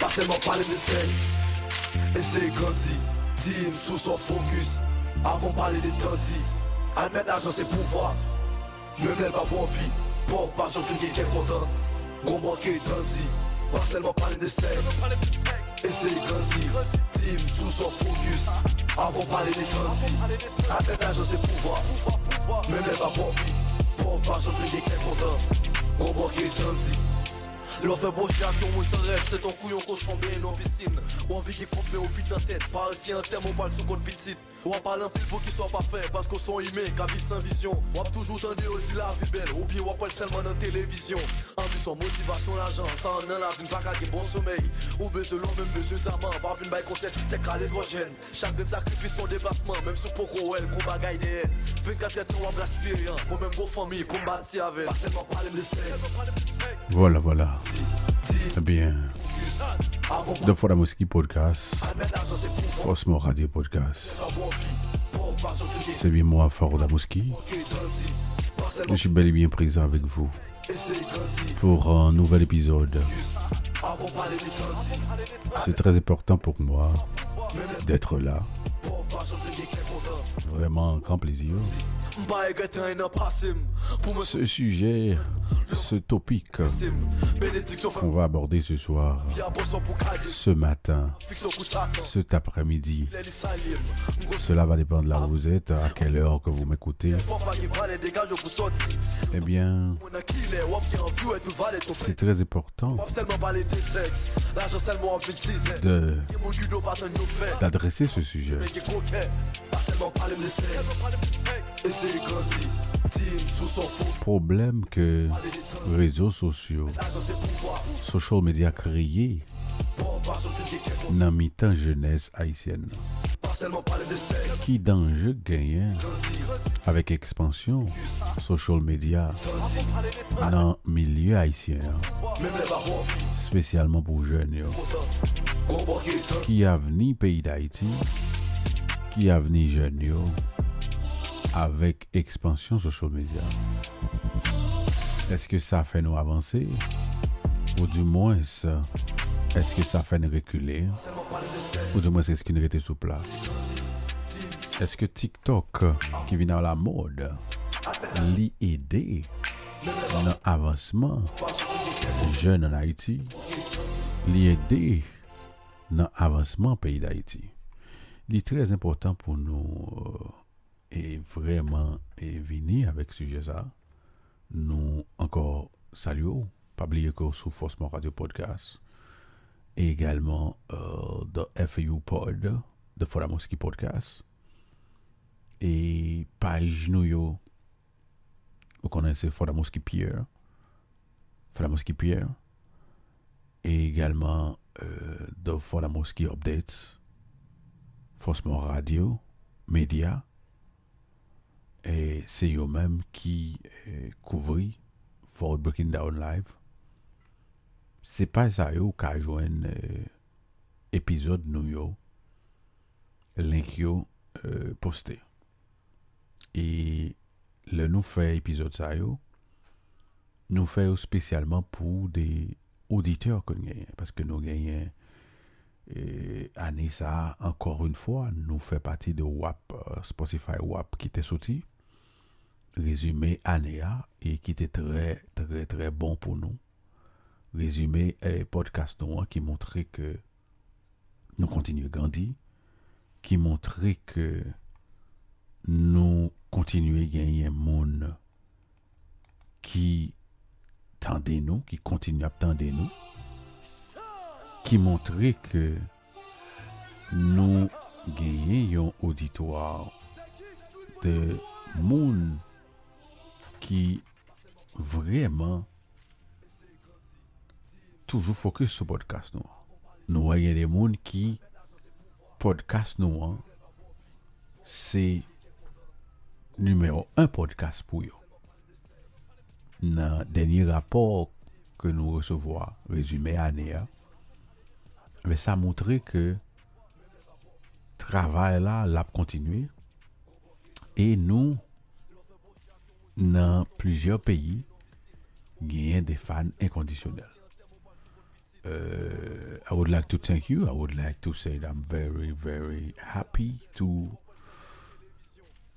Pas seulement parler de sexe. Essayer grandi. Team sous son focus. Avant parler des tandis. Admettre l'argent c'est pouvoir. Même elle pas bon vie. Pauvre j'en fin quelqu'un content. Gros manqué tandis. Pas seulement parler de sexe. Essayer grandi. Team sous son focus. Avant parler des tandis. Admettre l'argent c'est pouvoir. Même elle pas bon vie. Pauvre j'en fin quelqu'un content. Gros manqué tandis. Fait brocher à ton monde sans rêve, c'est ton couillon cochon bien en piscine. Ou envie qu'il frappe mais au vide la tête. Par ici un terme, on parle sous compte petite. Ou on parle un pile pour qu'il soit parfait, parce qu'on sont aimés, qu'à vivre sans vision. Ou toujours tendu on dit la vie belle, ou bien on parle seulement dans télévision. En plus, en motivation, l'argent, ça en a la vie, pas bon sommeil. Ou besoin l'homme, même besoin d'amant, par une bail concert, c'était qu'à l'hydrogène. Chaque sacrifice son déplacement, même sous Poco, elle, qu'on bagaille des 24 heures, on va gaspiller, moi même gros famille, pour me avec. Voilà, voilà. Eh bien, de Foramoski Podcast, Osmo Radio Podcast. C'est bien moi, Foramoski. Je suis bel et bien présent avec vous pour un nouvel épisode. C'est très important pour moi d'être là. Vraiment un grand plaisir. Ce sujet, ce topic qu'on va aborder ce soir, ce matin, cet après-midi, cela va dépendre de là où vous êtes, à quelle heure que vous m'écoutez. Eh bien, c'est très important de d'adresser ce sujet. Problème que réseaux sociaux, social media créés dans mi-temps jeunesse haïtienne. Qui danger gagne avec expansion social media dans milieu haïtien, spécialement pour jeunes qui a venu pays d'Haïti, qui a venu jeunes avec expansion social media? Est-ce que ça fait nous avancer? Ou du moins, est-ce que ça fait nous reculer? Ou du moins, est-ce qu'il était sous place? Est-ce que TikTok, qui vient dans la mode, l'y aider dans l'avancement jeune en Haïti, l'y aider dans l'avancement pays d'Haïti? Il est très important pour nous et vraiment et venir avec ce sujet ça. Nous encore saluons, pas oublier que sous Forcement Radio Podcast et également euh, de FAU Pod, de Foramoski Podcast et page nous yo, vous connaissez Foramoski Pierre, Foramoski Pierre et également euh, de Foramoski Updates, Forcement Radio, Média et c'est eux-mêmes qui euh, couvrent Fort Breaking Down Live. C'est pas ça yo qui un euh, épisode nous yo, link yo euh, posté. Et le nous fait épisode ça yo, nous fait spécialement pour des auditeurs parce que nous gagnons et ça, encore une fois, nous fait partie de WAP, Spotify WAP qui était sorti résumé Anéa et qui était très, très, très bon pour nous. Résumé et podcast noir qui montrait que nous continuons à grandir, qui montrait que nous continuons à gagner un monde qui tendait nous, qui continue à tendre nous, qui montrait que nous gagnons un auditoire de monde qui vraiment toujours focus sur podcast nous. Nous voyons des gens qui podcast nous c'est numéro un podcast pour eux. Dans le dernier rapport que nous recevons, résumé année, mais ça montré que travail là l'a continué et nous pays, il y a des fans inconditionnels. uh, I would like to thank you. I would like to say that I'm very, very happy to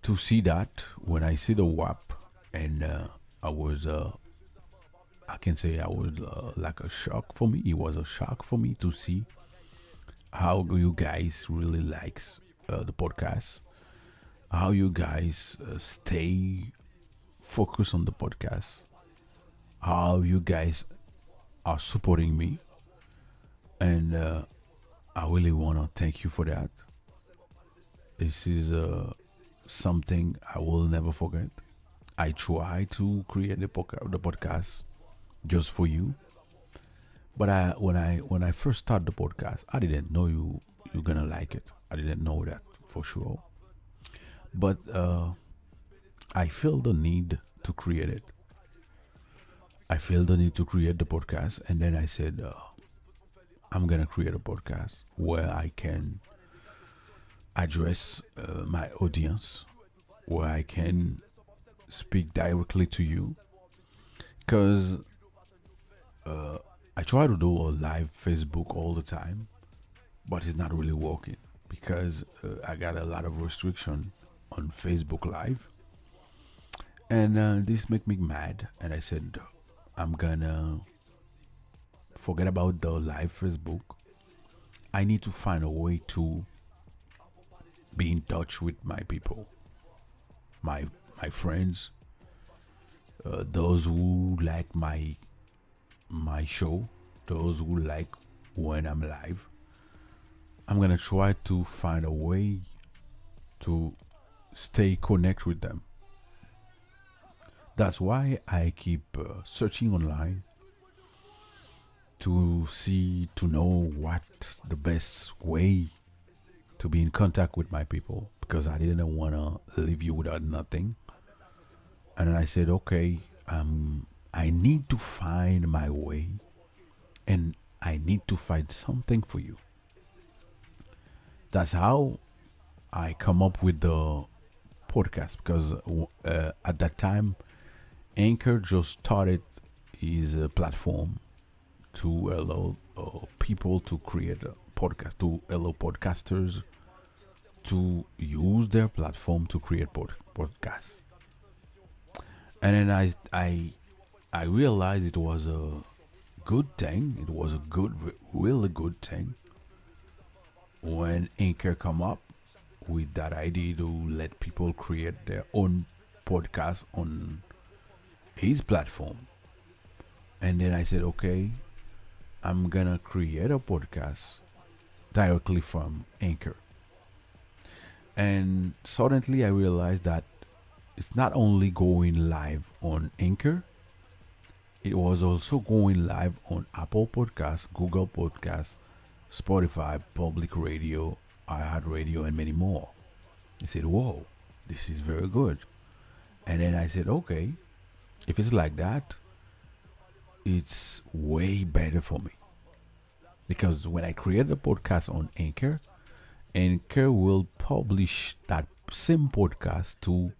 to see that when I see the WAP, and uh, I was, uh, I can say I was uh, like a shock for me. It was a shock for me to see how you guys really likes uh, the podcast, how you guys uh, stay focused on the podcast, how you guys are supporting me, and uh, I really wanna thank you for that. This is uh, something I will never forget. I try to create the, podca- the podcast just for you. But I when I when I first started the podcast, I didn't know you you're gonna like it. I didn't know that for sure. But uh, I feel the need to create it. I feel the need to create the podcast, and then I said, uh, I'm gonna create a podcast where I can address uh, my audience, where I can speak directly to you, because uh, I try to do a live Facebook all the time, but it's not really working because uh, I got a lot of restriction on Facebook Live, and uh, this make me mad. And I said, I'm gonna forget about the live Facebook. I need to find a way to be in touch with my people, my my friends, uh, those who like my my show, those who like when I'm live. I'm gonna try to find a way to stay connect with them. That's why I keep uh, searching online to see to know what the best way to be in contact with my people because I didn't want to leave you without nothing. And I said, okay, um, I need to find my way and I need to find something for you. That's how I come up with the podcast because uh, at that time, Anchor just started his uh, platform to allow uh, people to create a podcast, to allow podcasters to use their platform to create pod- podcasts. And then I, I, I realized it was a good thing. It was a good, really good thing when Anchor come up with that idea to let people create their own podcast on his platform. And then I said, okay, I'm gonna create a podcast directly from Anchor. And suddenly I realized that it's not only going live on Anchor, it was also going live on Apple Podcasts, Google Podcasts, Spotify, Public Radio, iHeartRadio, and many more. I said, Whoa, this is very good. And then I said, Okay, if it's like that, it's way better for me. Because when I create a podcast on Anchor, Anchor will publish that same podcast to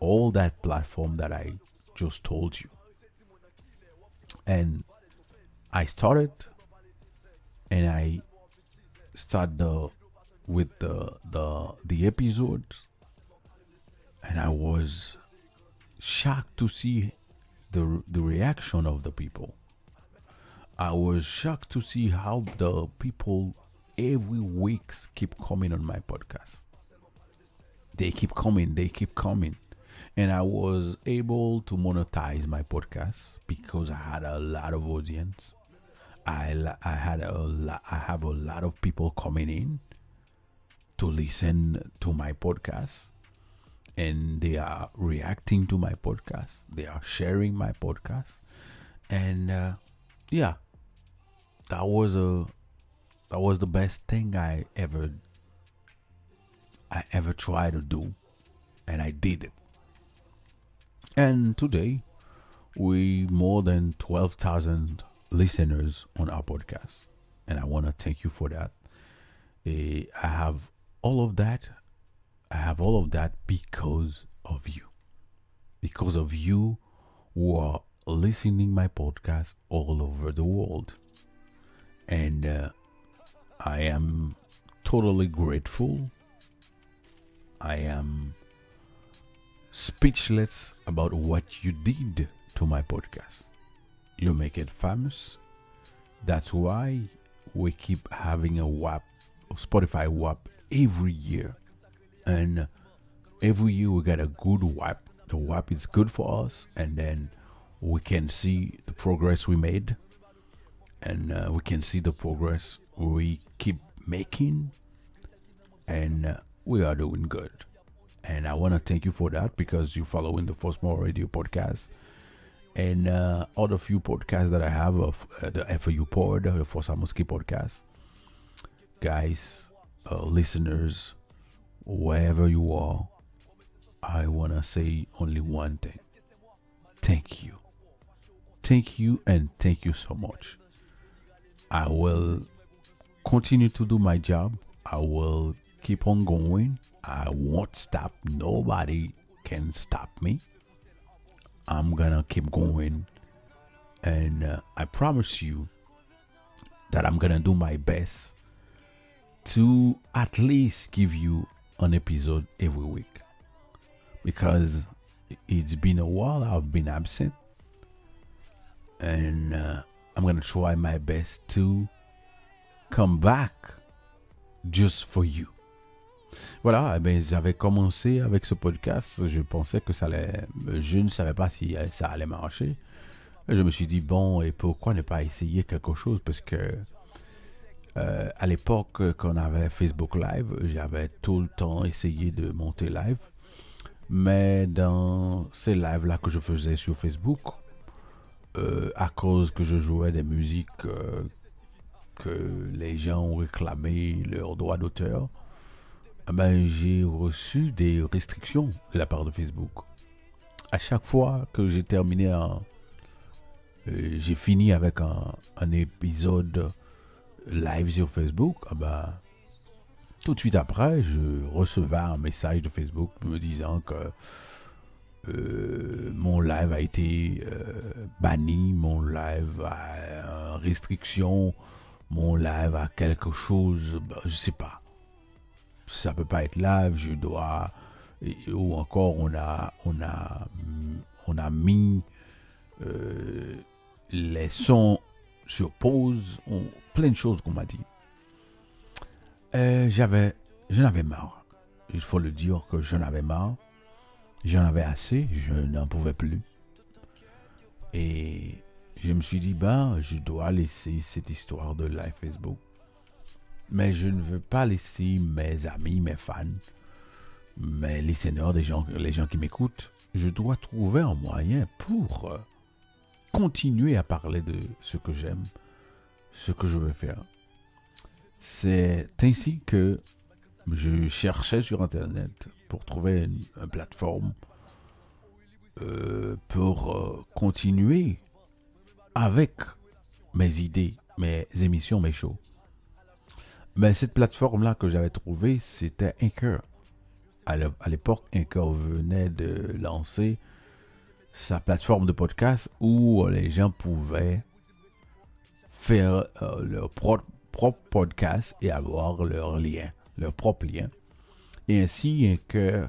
all that platform that I just told you. And I started and I start the with the the the episodes and I was shocked to see the the reaction of the people. I was shocked to see how the people every week keep coming on my podcast. They keep coming, they keep coming. And I was able to monetize my podcast because I had a lot of audience. I, I had a lot, I have a lot of people coming in to listen to my podcast and they are reacting to my podcast. They are sharing my podcast. And uh, yeah that was a that was the best thing i ever i ever tried to do. And i did it. And today we more than 12,000 listeners on our podcast. And i want to thank you for that. Uh, i have all of that I have all of that because of you. Because of you who are listening my podcast all over the world. And uh, I am totally grateful. I am speechless about what you did to my podcast. You make it famous. That's why we keep having a WAP, Spotify WAP every year. And every year we get a good WAP. The WAP is good for us, and then we can see the progress we made, and uh, we can see the progress we keep making, and uh, we are doing good. And I want to thank you for that because you're following the Force More Radio podcast and uh, other few podcasts that I have of uh, the FAU Pod, the Force Amoski podcast. Guys, uh, listeners, wherever you are, I want to say only one thing. Thank you. Thank you and thank you so much. I will continue to do my job. I will keep on going. I won't stop. Nobody can stop me. I'm gonna keep going. And uh, I promise you that I'm gonna do my best to at least give you an episode every week because it's been a while I've been absent and uh, I'm gonna try my best to come back just for you. Voilà, eh ben, j'avais commencé avec ce podcast. Je pensais que ça allait. Je ne savais pas si ça allait marcher. Je me suis dit, bon, et pourquoi ne pas essayer quelque chose? Parce que euh, à l'époque, quand on avait Facebook Live, j'avais tout le temps essayé de monter live. Mais dans ces lives-là que je faisais sur Facebook, euh, à cause que je jouais des musiques euh, que les gens ont réclamé leur droit d'auteur, eh ben, j'ai reçu des restrictions de la part de Facebook. À chaque fois que j'ai terminé un. J'ai fini avec un, épisode live sur Facebook, eh ben, tout de suite après, je recevais un message de Facebook me disant que euh, mon live a été euh, banni, mon live a une restriction, mon live a quelque chose, ben, je sais pas. Ça peut pas être live, je dois ou encore on a on a on a mis euh, les sons sur pause, plein de choses qu'on m'a dit. Euh, j'avais j'en avais marre. Il faut le dire que j'en avais marre. J'en avais assez, je n'en pouvais plus. Et je me suis dit, ben, je dois laisser cette histoire de live Facebook mais je ne veux pas laisser mes amis, mes fans, mes listeners, les gens, les gens qui m'écoutent. Je dois trouver un moyen pour euh, continuer à parler de ce que j'aime, ce que je veux faire. C'est ainsi que je cherchais sur Internet pour trouver une, plateforme euh, pour euh, continuer avec mes idées, mes émissions, mes shows. Mais cette plateforme-là que j'avais trouvée, c'était Anchor. À l'époque, Anchor venait de lancer sa plateforme de podcast où les gens pouvaient faire euh, leur propre, podcast et avoir leur lien, leur propre lien. Et ainsi, Anchor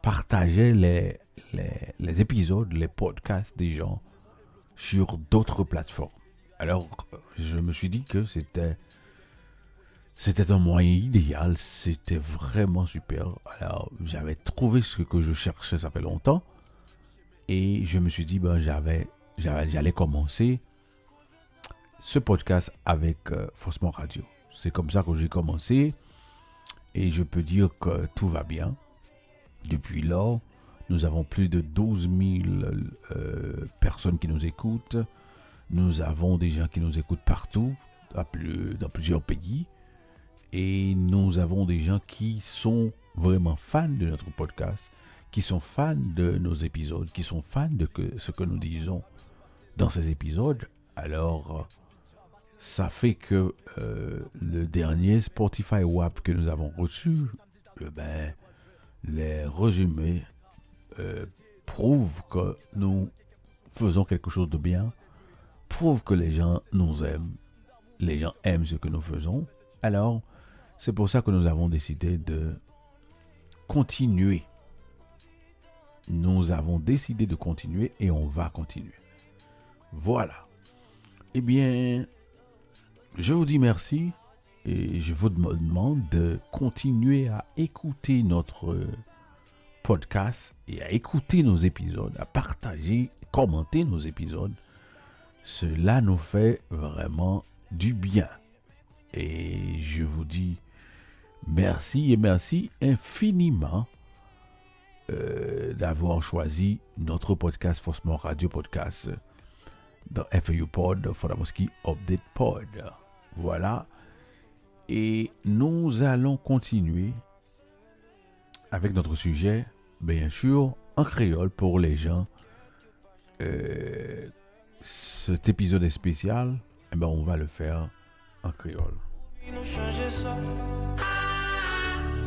partageait les, les, les épisodes, les podcasts des gens sur d'autres plateformes. Alors, je me suis dit que c'était c'était un moyen idéal, c'était vraiment super. Alors, j'avais trouvé ce que je cherchais, ça fait longtemps. Et je me suis dit, ben, j'avais, j'allais commencer ce podcast avec euh, Faussement Radio. C'est comme ça que j'ai commencé. Et je peux dire que tout va bien. Depuis là, nous avons plus de 12 000 euh, personnes qui nous écoutent. Nous avons des gens qui nous écoutent partout, dans plusieurs pays. Et nous avons des gens qui sont vraiment fans de notre podcast, qui sont fans de nos épisodes, qui sont fans de ce que nous disons dans ces épisodes. Alors, ça fait que euh, le dernier Spotify WAP que nous avons reçu, eh ben, les résumés euh, prouvent que nous faisons quelque chose de bien, prouvent que les gens nous aiment, les gens aiment ce que nous faisons. Alors, c'est pour ça que nous avons décidé de continuer. Nous avons décidé de continuer et on va continuer. Voilà. Eh bien, je vous dis merci et je vous demande de continuer à écouter notre podcast et à écouter nos épisodes, à partager, commenter nos épisodes. Cela nous fait vraiment du bien. Et je vous dis merci et merci infiniment euh, d'avoir choisi notre podcast Faussement Radio Podcast dans FAU Pod, Fodamoski Update Pod. Voilà. Et nous allons continuer avec notre sujet, bien sûr, en créole pour les gens. Euh, cet épisode est spécial, eh ben on va le faire en créole.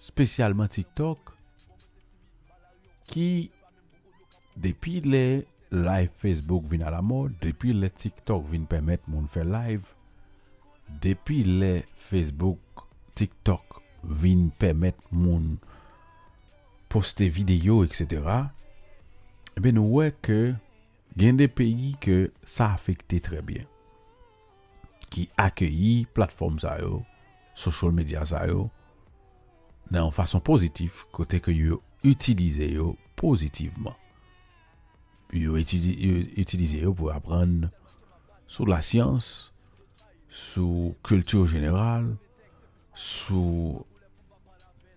spécialement TikTok, qui depuis les live Facebook viennent à la mode, depuis les TikTok viennent permettre mon faire live, depuis les Facebook, TikTok viennent permettre mon poster vidéo, etc. Eh bien, nous voyons que il des pays que ça affecté très bien. Qui accueillent plateformes social media ça de façon positive, côté que yo utilisé positivement. Yo utilisé pour apprendre sur la science, sur culture générale, sur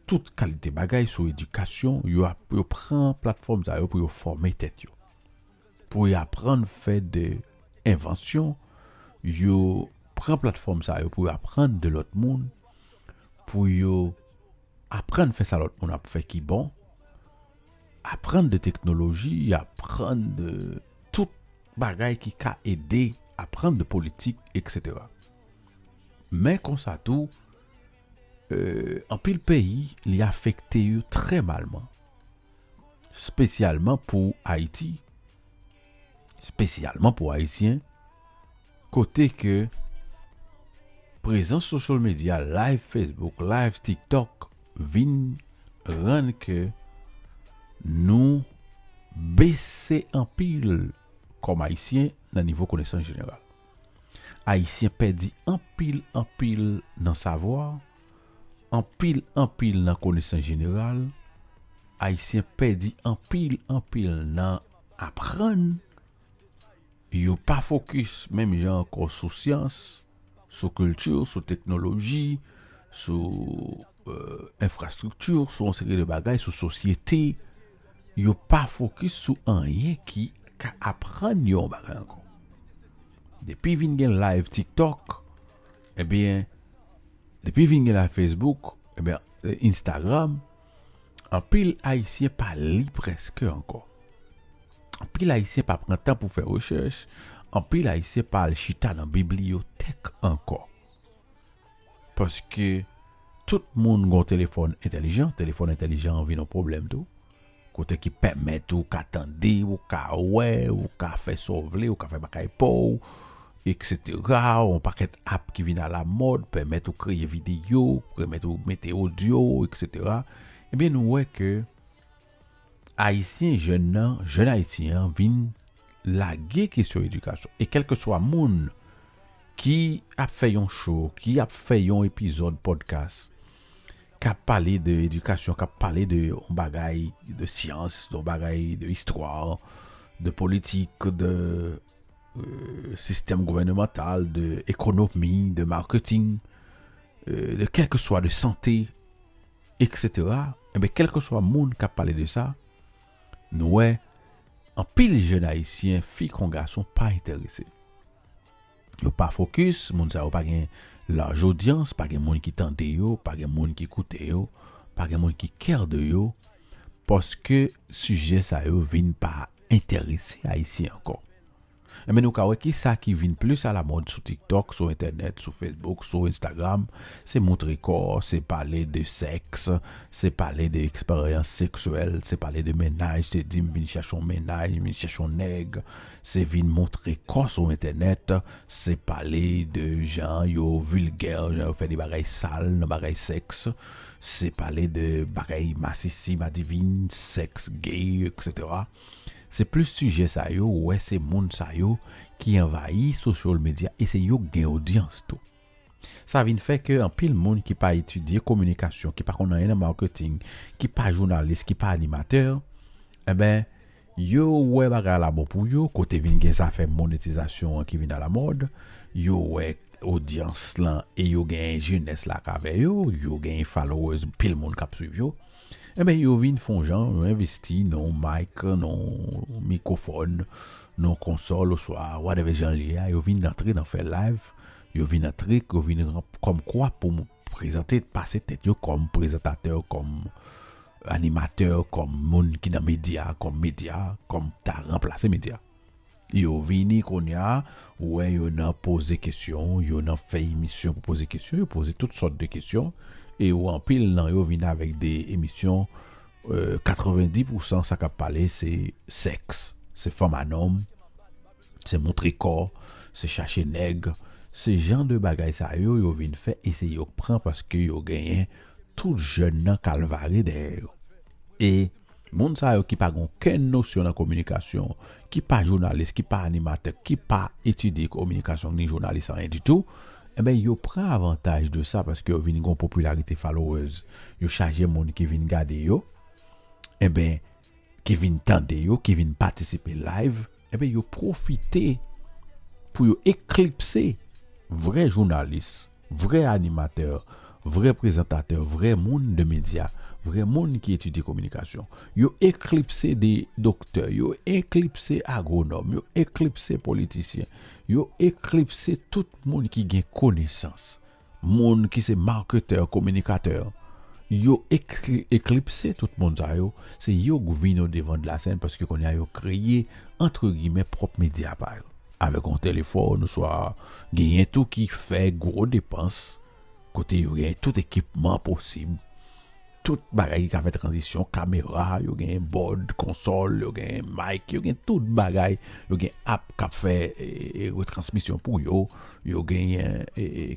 toute qualité bagaille, sur éducation, yo, yo prend plateforme ça pour former tête Pour y apprendre faire des inventions, yo prend plateforme ça pour apprendre de l'autre monde, pour yo apprendre faire ça l'autre monde a fait qui bon, apprendre de technologie, apprendre de tout bagaille qui a aidé, apprendre de politique, etc. Mais comme ça tout, euh, en pile pays, il a affecté très malement. Spécialement pour Haïti. Spécialement pour Haïtiens. Côté que présence social media, live Facebook, live TikTok, vin ran ke nou bese anpil kom Haitien nan nivou konesan general. Haitien pedi anpil anpil nan savoar, anpil anpil nan konesan general, Haitien pedi anpil anpil nan apran, yo pa fokus menm jan kon sou siyans, sou kultur, sou teknologi, sou euh, infrastruktur, sou anseri de bagay, sou sosyete, yo pa fokus sou anyen ki ka apren yo bagay ankon. Depi vin gen live TikTok, eh ebyen, depi vin gen la Facebook, eh ebyen, eh, Instagram, anpil haisyen pa li preske ankon. Anpil haisyen pa pren tan pou fè rechèche, anpil haisyen pa al chita nan bibliotek ankon. Paske tout moun goun telefon intelijan, telefon intelijan vi nou problem tou. Kote ki pemet ou ka tende, ou ka we, ou ka fe sovle, ou ka fe bakay pou, etc. Ou an paket ap ki vin a la mod, pemet ou kreye video, pemet ou mete audio, etc. Ebyen eh nou we ke Haitien jen nan, jen Haitien vin lage ki sou edukasyon. E kelke swa moun, qui a fait un show, qui a fait un épisode podcast, qui a parlé de qui a parlé de bagaille de science, de bagaille de histoire, de politique, de euh, système gouvernemental, de économie, de marketing, euh, de quel que soit de santé, etc. Et eh quel que soit le monde qui a parlé de ça, nous, en pile jeunes haïtiens, filles qu'on garçons, pas intéressés. yo pa fokus, moun sa yo pa gen laj audyans, pa gen moun ki tante yo, pa gen moun ki koute yo, pa gen moun ki kèr de yo, poske suje sa yo vin pa interese a isi ankon. E men nou ka wè ki sa ki vin plus a la mod sou TikTok, sou internet, sou Facebook, sou Instagram, se montre kor, se pale de seks, se pale de eksperyans seksuel, se pale de menaj, se di m vin chachon menaj, m vin chachon neg, se vin montre kor sou internet, se pale de jan yo vulger, jan yo fè di bagay sal, nan bagay seks, se pale de bagay masisi, ma divin, seks, gay, etc., Se plus suje sa yo, wè se moun sa yo ki envayi social media e se yo gen audyans tou. Sa vin fè ke an pil moun ki pa etudye komunikasyon, ki pa konan ene marketing, ki pa jounalist, ki pa animateur, e eh ben yo wè baga la bo pou yo, kote vin gen sa fè monetizasyon ki vin a la mod, yo wè audyans lan e yo gen jenes la kave yo, yo gen followers pil moun kap suiv yo, E ben yo vin fon jan, yo investi non mic, non mikrofon, non konsol, ou swa wadeve jan liya, yo vin natre nan fe live, yo vin natre, yo vin kom kwa pou mou prezante, pase tet yo kom prezentateur, kom animateur, kom moun ki nan media, kom media, kom ta remplase media. Yo vini kon konya, wè yo nan pose kesyon, yo nan fey emisyon pou pose kesyon, yo pose tout sort de kesyon, e ou an pil nan yo vini avèk de emisyon euh, 90% sa kap pale se seks, se fom anom, se montre kor, se chache neg, se jan de bagay sa yo yo vini fe, e se yo pran paske yo genyen tout jen nan kalvare der yo. E moun sa yo ki pa gon ken nosyon nan komunikasyon, ki pa jounalist, ki pa animatek, ki pa etudi komunikasyon ni jounalist an yon di tou, E ben yo pren avantaj de sa paske yo vin yon popularite followers. Yo chaje moun ki vin gade yo. E ben ki vin tende yo, ki vin patisipe live. E ben yo profite pou yo eklipse vre jounalist, vre animateur, vre prezentateur, vre moun de media. Vre moun ki etudi komunikasyon. Yo eklipse de doktor, yo eklipse agronom, yo eklipse politisyen. Yo eklipse tout moun ki gen konesans. Moun ki se marketeur, komunikateur. Yo eklipse tout moun zayo. Se yo gouvino devan de la sen paske kon ya yo kreye entre gime prop media par. An telefon ou swa genyen tout ki fe gro depans. Kote yo tout ekipman posib. Tout bagay ki ka fe transisyon, kamera, yo gen board, konsol, yo gen mic, yo gen tout bagay, yo gen app ka fe retransmisyon pou yo, yo gen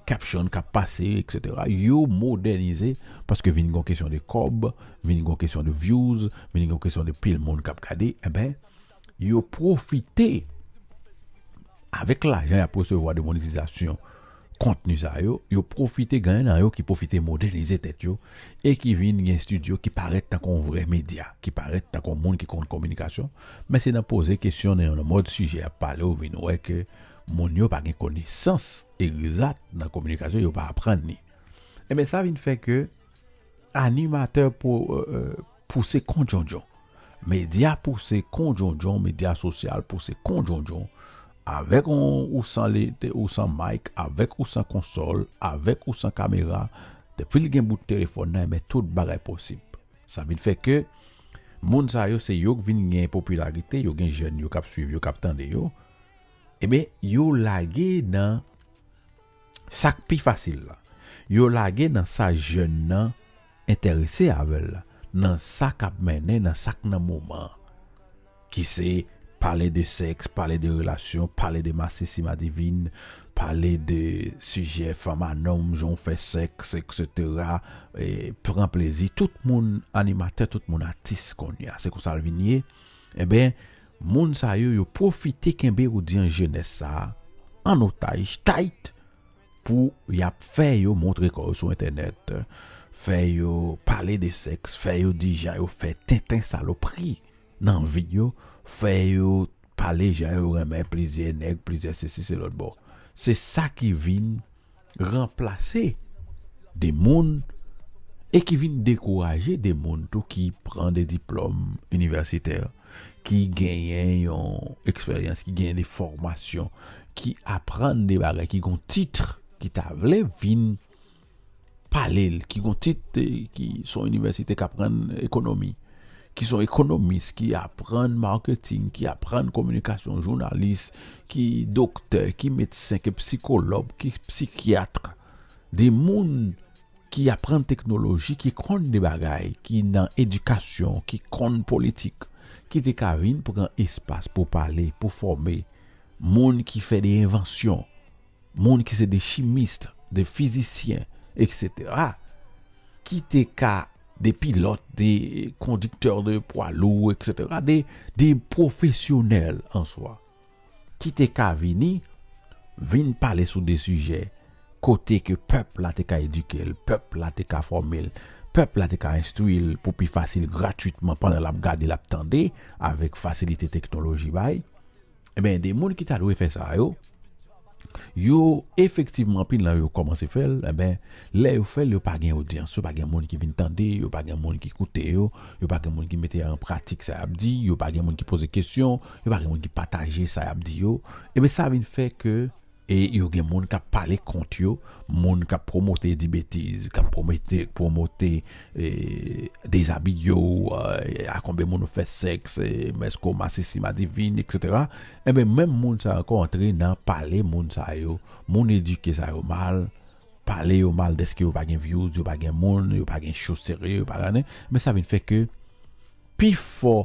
caption ka pase, etc. Yo modernize, paske vini kon kesyon de kob, vini kon kesyon de views, vini kon kesyon de pil moun kap kade, e ben, yo profite, avek la jen aposevo de monetizasyon, kontenu sa yo, yo profite gen nan yo ki profite modelize tet yo e ki vin gen studio ki paret tan kon vre media, ki paret tan kon moun ki kont komunikasyon, men se nan pose kesyon nan yon mod suje a pale ou vin wè ke moun yo pa gen konesans egzat nan komunikasyon yo pa apren ni. E men sa vin fè ke animateur pou se konjonjon media pou se konjonjon media avek ou san, li, te, ou san mic, avèk ou san konsol, avèk ou san kamera, depil gen bout telefon nan, men tout bagay posib. Sa vin fè ke, moun sa yo se yo vin gen popularite, yo gen jen, yo kap suiv, yo kap tende yo, e ebe yo lage nan sak pi fasil la. Yo lage nan sa jen nan interese avèl la, nan sak ap menen, nan sak nan mouman, ki se Pale de seks, pale de relasyon, pale de masisima divin, pale de suje fama nom, joun fe seks, etc. E pren plezi. Tout moun animate, tout moun atis kon ya. Se kon salvinye, e eh ben, moun sa yo yo profite kenbe ou diyan jenesa an otaj tait pou yap fe yo montre kon sou internet. Fe yo pale de seks, fe yo dijan, yo fe tenten salopri nan video. fè yo, pale jan yo remè, plizye neg, plizye se se se lot bo. Se sa ki vin remplase de moun e ki vin dekouraje de moun tou ki pran de diplom universiter, ki genyen yon eksperyans, ki genyen de formasyon, ki apran de bagay, ki gon titre, ki ta vle vin palel, ki gon titre, ki son universite kapran ekonomi. Qui sont économistes, qui apprennent marketing, qui apprennent communication, journalistes, qui docteurs, qui médecins, qui psychologues, qui psychiatres, des mondes qui apprennent technologie, qui connaissent des bagages, qui dans éducation, qui connaissent politique, qui te kavine pour un espace pour parler, pour former, monde qui fait des inventions, monde qui c'est des chimistes, des physiciens, etc. Qui te des pilotes, des conducteurs de poids lourds, etc., des, des professionnels en soi, qui te ka vini, vini parler sur des sujets côté que peuple la te ka éduquer, le peuple la te ka former, peuple la te ka instruire pour plus facile gratuitement pendant la garder la avec facilité technologie bay. Eh bien, des gens qui t'a loué faire ça, yo, yo effectivement puis là yo commencé faire eh ben là yo fait yo pas gain audience pas gain monde qui vient tendre yo pas gain monde qui écoute yo yo pas gain monde qui mettait en pratique ça a yo pas gain monde qui pose questions yo pas gain monde qui partager ça a yo. Et ben ça vient fait que E yo gen moun ka pale kont yo, moun ka promote di betiz, ka promote, promote e, des abid yo, e, akonbe moun nou fe seks, e, mesko masisi ma divin, etc. Ebe men moun sa kontre nan pale moun sa yo, moun edike sa yo mal, pale yo mal deske yo pa gen views, yo pa gen moun, yo pa gen chos seri, yo pa gen ane. Men sa vin fe ke pi fo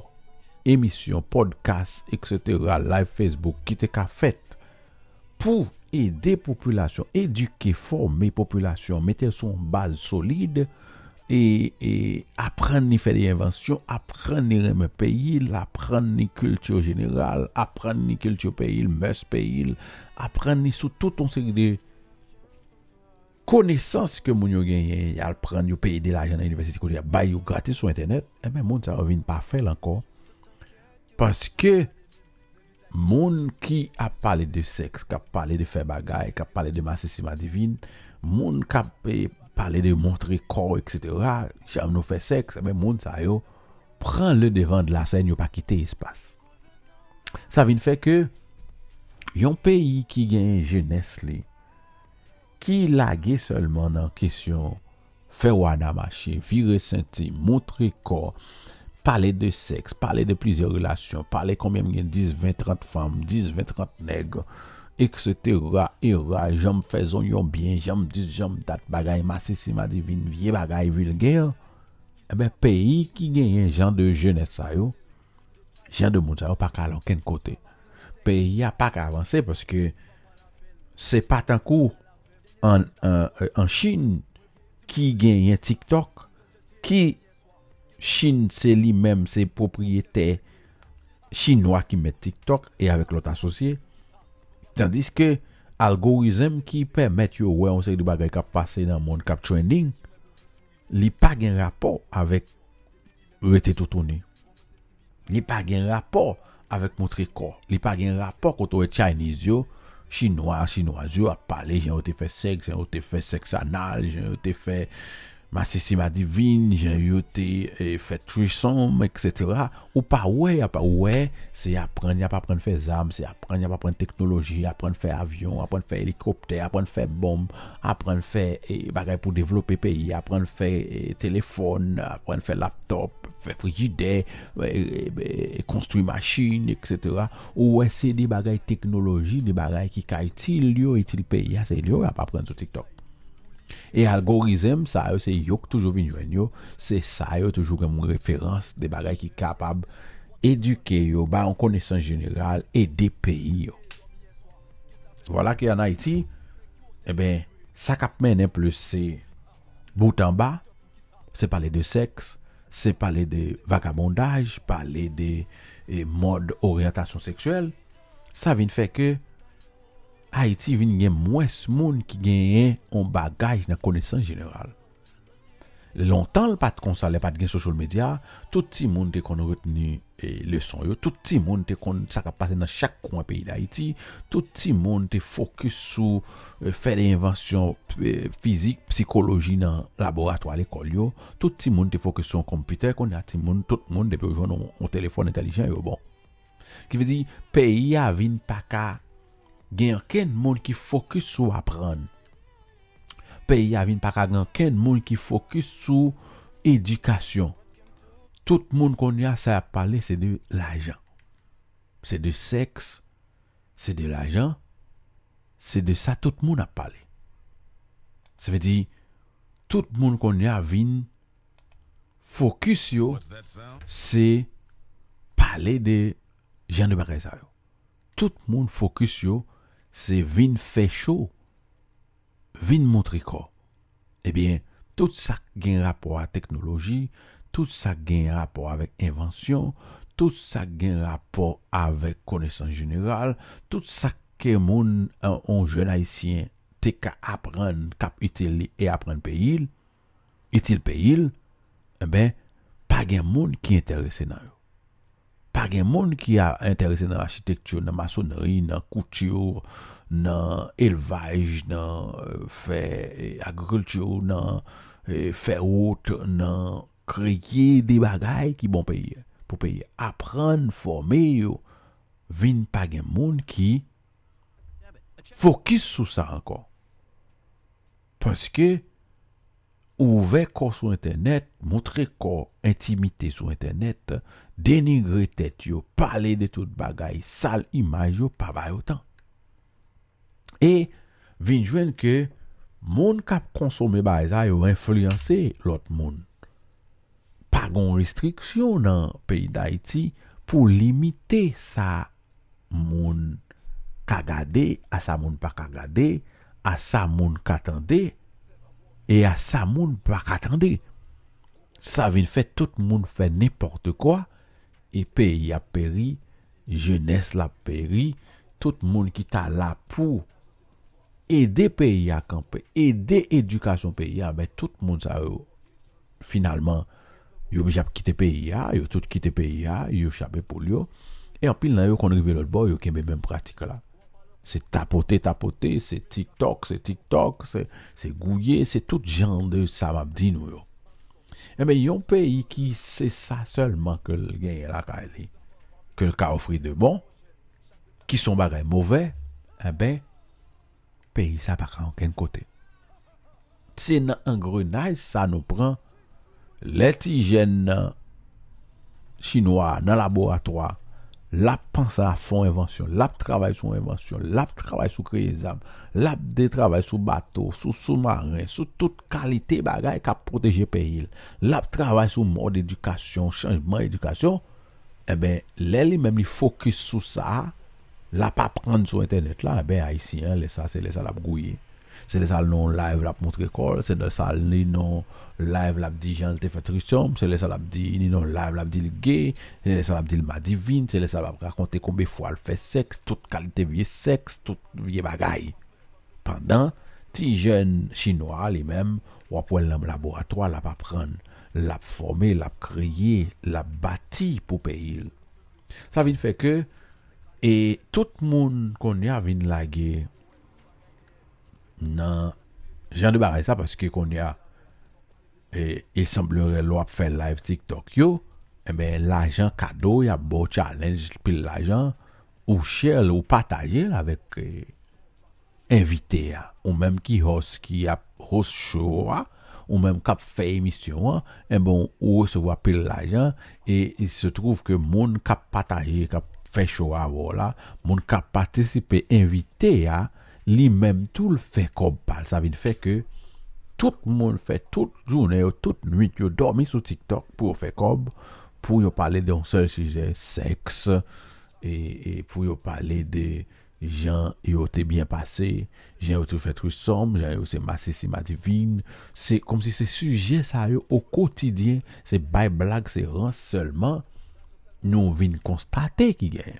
emisyon, podcast, etc. live Facebook ki te ka fet. Pour aider population, éduquer, former population, mettre son base solide et, apprendre à faire des inventions, apprendre à pays, apprendre la culture générale, apprendre la culture pays, le pays, apprendre sur tout un série de connaissances que moun yo gagné, y apprendre yo payer de l'argent à l'université, y a gratis sur internet, et eh bien moun ça revient pas faire encore. Parce que Moun qui a parlé de sexe, qui a parlé de bagaille, qui a parlé de massissima divine, moun qui a parlé de montrer corps, etc. J'aime nous faire sexe, mais moun ça yo prend le devant de la scène, yo pas quitter l'espace. Ça vient faire que yon pays qui gagne jeunesse li, qui lague seulement dans question faire wana marcher, virer senti, montrer corps, Parle de seks, parle de plizye relasyon, parle konbyen gen 10, 20, 30 fam, 10, 20, 30 neg, etc. Era, jom fezon yon bien, jom dis, jom dat bagay masisima divin, vie bagay vilger. Ebe, eh peyi ki genyen jan de jenesa yo, jan de moun sa yo pa kalon ken kote. Peyi ya pa ka avanse, paske se patankou an, an, an Chin ki genyen TikTok, ki Chine, c'est lui-même, c'est propriétaire chinois qui met TikTok et avec l'autre associé. Tandis que algorithme qui permet yo ouais on sait de bagages qui passer dans le monde cap trending, li pas un rapport avec rete tout tourné. Li pas un rapport avec montrer corps. Li pas un rapport quand on est Chinese yo, chinois, chinois yo a parlé, j'ai fait sexe, j'ai fait sexe anal, j'ai fait Massissima divine, j'ai eu été fait trissom, etc. Ou pas ouais, pas ouais, c'est apprendre, a pas apprendre faire armes, c'est apprendre, a pas apprendre technologie, apprendre faire avion, apprendre faire hélicoptère, apprendre faire bombe, apprendre faire eh, bagaille pour développer pays, apprendre faire eh, téléphone, apprendre faire laptop, faire frigidaire, eh, construire machine, etc. Ou ouais, c'est des bagailles technologie, des bagailles qui utile yo, utile pays, c'est yo, a pas apprendre sur TikTok. Et algorithme, ça c'est yo qui toujours vient joindre c'est ça yo toujours comme référence des bagages qui capable éduquer yo ba en connaissance générale et des pays Voilà qu'en Haïti, eh ben ça cap mène plus c'est bout en bas, c'est parler de sexe, c'est parler de vagabondage, parler de eh, mode orientation sexuelle. Ça vient faire Haiti vin gen mwes moun ki genyen on bagaj nan konesan general. Lontan l pat konsa, l pat gen social media, tout ti moun te kon reteni e, eh, leson yo, tout ti moun te kon sak ap pase nan chak kon peyi da Haiti, tout ti moun te fokus sou e, fè de invensyon e, eh, fizik, psikoloji nan laboratwa l ekol yo, tout ti moun te fokus sou an kompiter kon ati moun, tout moun depe yo joun an telefon intelijen yo bon. Ki vezi, peyi ya vin pa ka gen ken moun ki fokus sou apren. Peyi avin pa ka gen ken moun ki fokus sou edikasyon. Tout moun kon ya sa ap pale se de l'ajan. Se de seks, se de l'ajan, se de sa tout moun ap pale. Se ve di, tout moun kon ya vin fokus yo se pale de jan de bagay sa yo. Tout moun fokus yo se vin fè chou, vin montri ko. Ebyen, tout sa gen rapor a teknoloji, tout sa gen rapor avèk invensyon, tout sa gen rapor avèk konesan jeneral, tout sa ke moun eh, an, an jen haisyen te ka apren kap itil li e apren pe il, itil pe il, e pa gen moun ki interese nan yo. Pa gen moun ki a interese nan architektur, nan masoneri, nan koutur, nan elvaj, nan euh, fè agrikultur, nan euh, fè out, nan kreye de bagay ki bon peye. Po peye apren, forme yo, vin pa gen moun ki fokis sou sa ankon. Paske, ouve kor sou internet, moutre kor intimite sou internet, denigre tet yo, pale de tout bagay, sal imaj yo, pa bay otan. E vinjwen ke moun kap konsome bay za yo influense lot moun. Pa gon restriksyon nan peyi da iti, pou limite sa moun kagade, a sa moun pa kagade, a sa moun katande, e a sa moun pa katande. Sa vin fè tout moun fè nèporte kwa, e peyi ap peri, jenes la peri, tout moun ki ta la pou ede peyi a kampe, ede edukasyon peyi a, ben tout moun sa euh, yo, finalman, yo bijap kite peyi a, yo tout kite peyi a, yo chabe pou yo, e anpil nan yo konrive lor bo, yo kembe men pratik la. Se tapote, tapote, se tiktok, se tiktok, se gouye, se tout jan de sa map di nou yo. Ebe, yon peyi ki se sa selman ke l genye la ka ele, ke l ka ofri de bon, ki son bagay mouve, ebe, peyi sa pa ka anken kote. Se nan an grenay, sa nou pran, leti jen nan chinois nan laboratoa, Lap pansa a fon evansyon, lap travay sou evansyon, lap travay sou kreye zam, lap de travay sou bato, sou soumarin, sou tout kalite bagay ka proteje peyil. Lap travay sou mod edukasyon, chanjman edukasyon, e ben lè li mèm li fokus sou sa, lap apren sou internet la, e ben a isi, lè sa, se lè sa lap gouye. Se le sal non live lap montre kol, se le sal ni non live lap di jan lte fet risom, se le sal lap di ni non live lap di li gay, se le sal lap di li ma divin, se le sal lap rakonte koube fwa l fe seks, tout kalite vie seks, tout vie bagay. Pendan, ti jen chinois li men, wapwen lem laboratoa lap apren, lap forme, lap kreye, lap bati pou peyil. Sa vin fe ke, e tout moun kon konye avin lage, nan jan de baray sa paske kon ya e il semblere lo ap fè live tiktok yo e ben la jan kado ya bo challenge pil la jan ou chèl ou pataje avèk ya ou mèm ki host ki ap host show ou mèm kap fè emisyon e bon ou se vwa pil la jan e se trouv ke moun kap pataje kap fè show avò la moun kap patisipe invite ya li menm tou l fè kob pal. Sa vin fè ke tout moun fè tout jounè yo, tout nwit yo dormi sou TikTok pou fè kob, pou yo pale de yon sel sije seks, e pou yo pale de jan yo te bien pase, jan yo te fè trou som, jan yo se mase si ma divin, se kom si se suje sa yo o kotidyen, se bay blag se ran selman, nou vin konstate ki gen.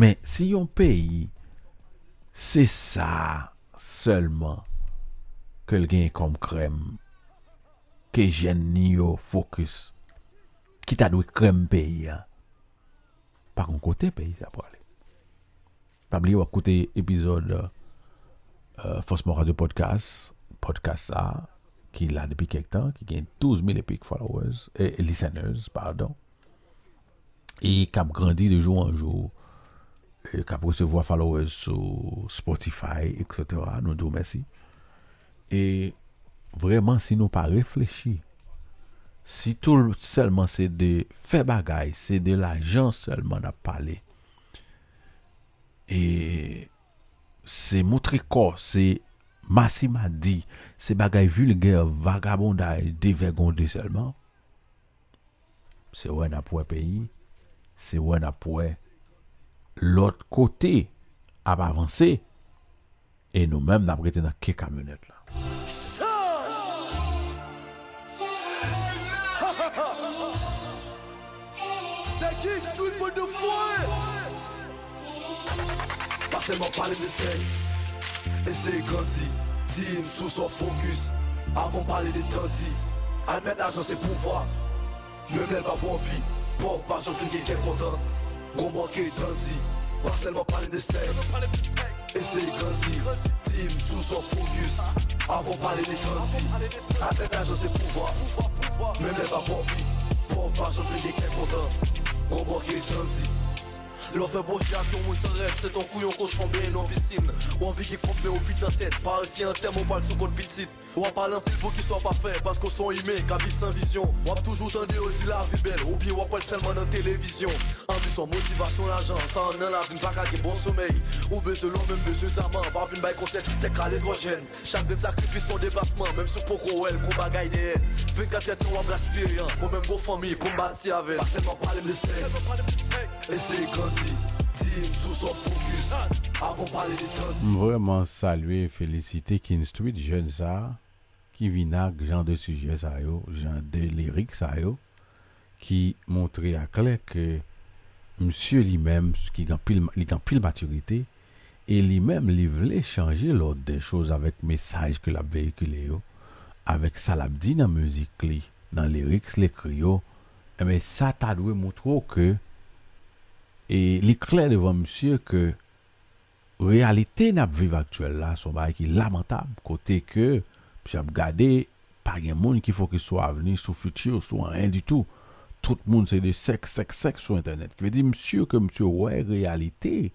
Men si yon peyi Se sa selman ke l gen kom krem ke jen ni yo fokus ki ta dwe krem peyi ya. Pa kon kote peyi sa prale. Pabli wak kote epizod euh, Fosmo Radio Podcast podcast sa ki la depi kek tan ki gen 12.000 epik followers e listeners pardon e kap grandi de jou an jou kap resevo a followers sou Spotify, etc. Nou do mersi. E vreman si nou pa reflechi, si tout selman se de fe bagay, se de la jan selman ap pale, e se moutre kor, se masima di, se bagay vulger, vagabonday, devegonde selman, se wè na pouè peyi, se wè na pouè lot kote ap avanse, e nou menm nan prete nan ke kamyonet la. Paseman pale de seks, eseye gandhi, di m sou son fokus, avon pale de tandi, almen ajan se pouvoi, mem lel pa bon vi, pov pa jan fin gen gen kontan, manqué tandis, pas seulement parler de sexe. C'est grandi, team sous son focus. Avant parler des tandis, admettre l'argent c'est pouvoir. Même elle pas vie, pauvre pas j'en fais quelqu'un content. Gros manqué L'on fait beau à tout le monde sans rêve, c'est ton couillon cochon bien en piscine. Ou envie qui compte mais au vide dans la tête. Par ici un terme, on parle sous compte petite. Ou on parle un film pour qu'il soit pas fait, parce qu'on sont aimés, qu'à vivre sans vision. Ou on toujours tendu, on la vie belle, ou bien on parle seulement dans télévision. Ambition, motivation, l'argent, sans un la vie, pas qu'à bon sommeil. Ou besoin de l'homme, même besoin d'amant, pas une bail concept, t'es qu'à l'hydrogène. Chacun sacrifie son déplacement, même sur Poco, elle, pour bagaille des 24 heures, on va gaspiller, ou même vos familles, pour me bâtir avec. Pas seulement parler de sexe, et Mvreman salwe felisite Kinstwit jen sa Ki vinak jan de suje sa yo Jan de lirik sa yo Ki montre akle ke Msye li mem Ki kan pil maturite E li mem li vle chanje lot de chouz Avèk mesaj ke la veyikile yo Avèk sa la bdi nan müzik li Nan lirik se le kri yo Eme sa ta dwe moutro ke et l'éclair devant monsieur que réalité n'a vivre actuelle là son bail qui lamentable côté que j'ai regardé pas un monde qu'il faut qu'il soit venu sur futur sur rien du tout tout le monde c'est des sexe sexe sexe sur internet qui veut dire monsieur que monsieur ouais réalité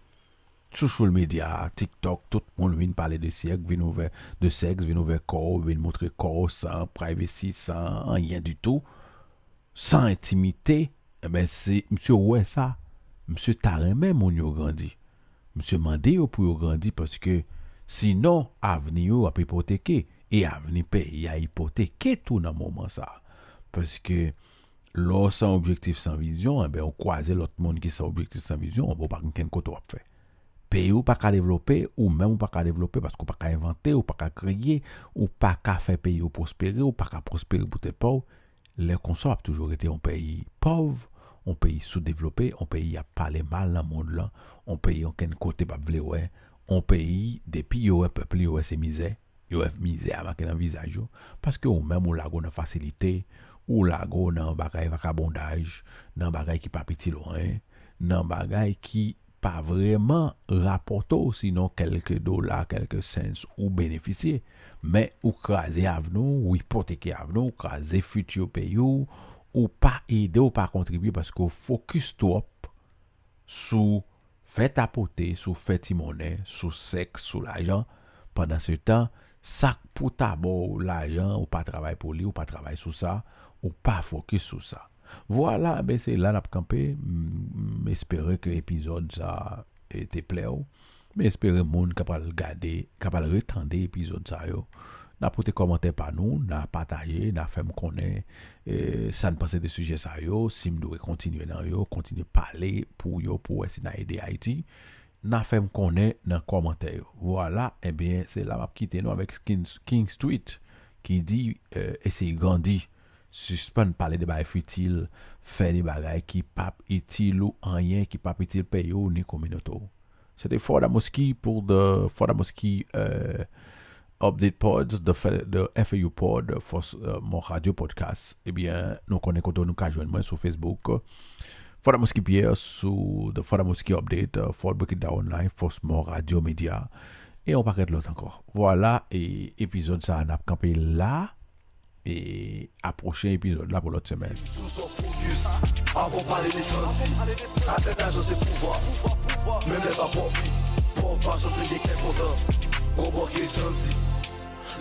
sur le média, TikTok, tout le monde vient parler de sexe, vient ouvrir de sexe, vient ouvrir corps, vient montrer corps sans privacy, sans rien du tout, sans intimité. Eh ben, c'est, monsieur, ouais, ça. Mse ta remen moun yo grandi. Mse mande yo pou yo grandi paske sinon avni yo ap ipoteke. E avni pe ya ipoteke tou nan mouman sa. Paske lò san objektif san vizyon, ebe ou kwaze lot moun ki san objektif san vizyon, ou pa ken koto ap fe. Pe ou pa ka devlope, ou men ou pa ka devlope paske ou pa ka invente, ou pa ka kriye, ou pa ka fe peyi ou prospere, ou pa ka prospere pou te pou. Le konso ap toujou rete yon peyi pov, on pays sous-développé, on pays a parlé mal dans le monde là, on pays quel côté pas vle ouais, on pays depuis yo peuple yo c'est misère, yo misère avec dans visage parce que ou même ou la gon facilité, ou la gon dans bagay vagabondage, dans bagay qui pas petit loin, dans bagay qui pas vraiment rapporté sinon quelques dollars, quelques cents ou bénéficier, mais ou craser avenue, ou hypothéquer avenue, ou craser futur pays ou pa ede ou pa kontribuye paske ou fokus tou op sou fèt apote, sou fèt imonè, sou seks, sou l'ajan. Pendan se tan, sak pou tabou l'ajan ou pa travay pou li, ou pa travay sou sa, ou pa fokus sou sa. Vwala, voilà, ben se lan ap kampe, m espere ke epizod sa ete ple ou, m espere moun kapal gade, kapal retande epizod sa yo. na pote komante pa nou, na pataye, na fem konen, e, san pase de suje sa yo, sim do e kontinue nan yo, kontinue pale pou yo pou esi na ede Haiti, na fem konen nan komante yo. Voilà, ebyen, eh se la map kite nou avek King, King Street ki di e, esi gandi, suspend pale de bay fitil, fe de bagay ki pap itil ou anyen, ki pap itil peyo ni kominoto. Sete Ford Amoski pour de Ford Amoski euh, update pods de, FAU pod for uh, mon radio podcast ebyen nou konen koto nou ka jwen mwen sou Facebook Fora Moski Update uh, for mon radio media e on paket lot ankor voilà e epizod sa an ap kampe la Et à prochain épisode là pour l'autre semaine. Avant parler des tandis. Atteindre l'argent, c'est pouvoir. Pas pour content. Robot qui est tandis.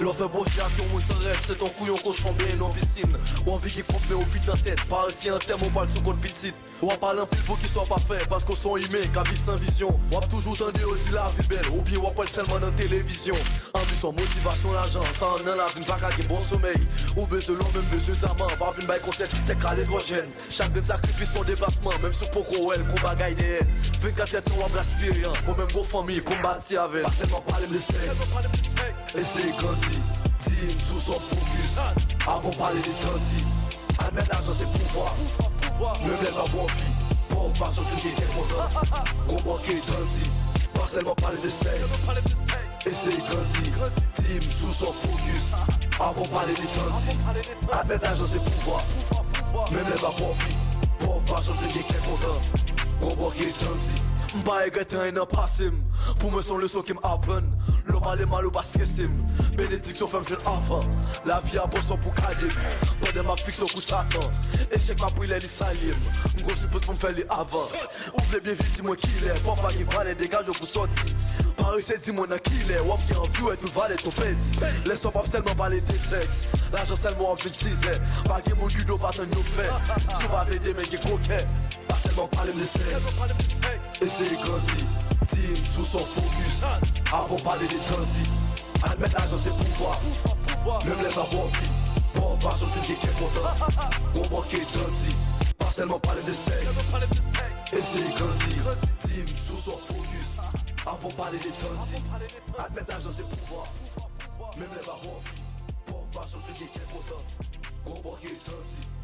Brocher à tout le monde sans rêve, c'est ton couillon qu'on chambé en piscine. Ou envie qui compte mais au vide dans la tête. Par ici un thème, on parle sous compte petite. Ou on parle un pile pour qu'ils soient pas faits, parce qu'on sont aimés, qu'à vivre sans vision. Ou toujours tendu au dit la vie belle, ou bien on parle seulement dans télévision. Ambition, motivation, l'argent, ça en a la vie, pas qu'à bon sommeil. Ou besoin l'homme, même besoin d'amant, pas une bail concept, si t'es à l'hydrogène. Chacun sacrifie son déplacement, même sur Poco, elle, qu'on bagaille des 24 heures, on va aspirer, ou même vos familles, combattre avec. Pas seulement parler de sexe, et c'est grandi. Team sous son focus, avant parler des tandis. Admettre l'argent, c'est pouvoir. Même les pas bon vie, pauvre, tout qui est content. Gros qui est tandis, pas seulement parler de sexe. C'est grandi. Team sous son focus, avant parler des tandis. Admettre l'argent, c'est pouvoir. Même les pas bon vie, pauvre, tout qui est content. ye tanzi Mba e getan en apasim Pou mwen son leso ki m apren. Lo pale mal ou pa stresim Benediksyon fem jen avan. La vi a boson pou kalim Pwede ma fiksyon kou satan Echek ma brile li salim Mgo supot pou m fe li avan. Ou vle bien viti mwen kile Pwa pa ki vale degaj yo pou soti. Paris se di mwen akile Wap ki anvi ou etou vale ton pedi Leso pap selman vale te seks L'ajan selman vin tize ki moun judo batan yo fe Sou pa vle de men ki kroke Pa selman pale m de seks Et c'est grandi, team sous son focus. Avant parler des tandis Admettre l'argent c'est pouvoir. Même les pas bon vie Pauvre argent fait des content Gros qui est tandis Pas seulement parler de sexe Et c'est grandi, team sous son focus. Avant parler des tandis Admettre l'argent c'est pouvoir 发生自己肩过的国破与家己。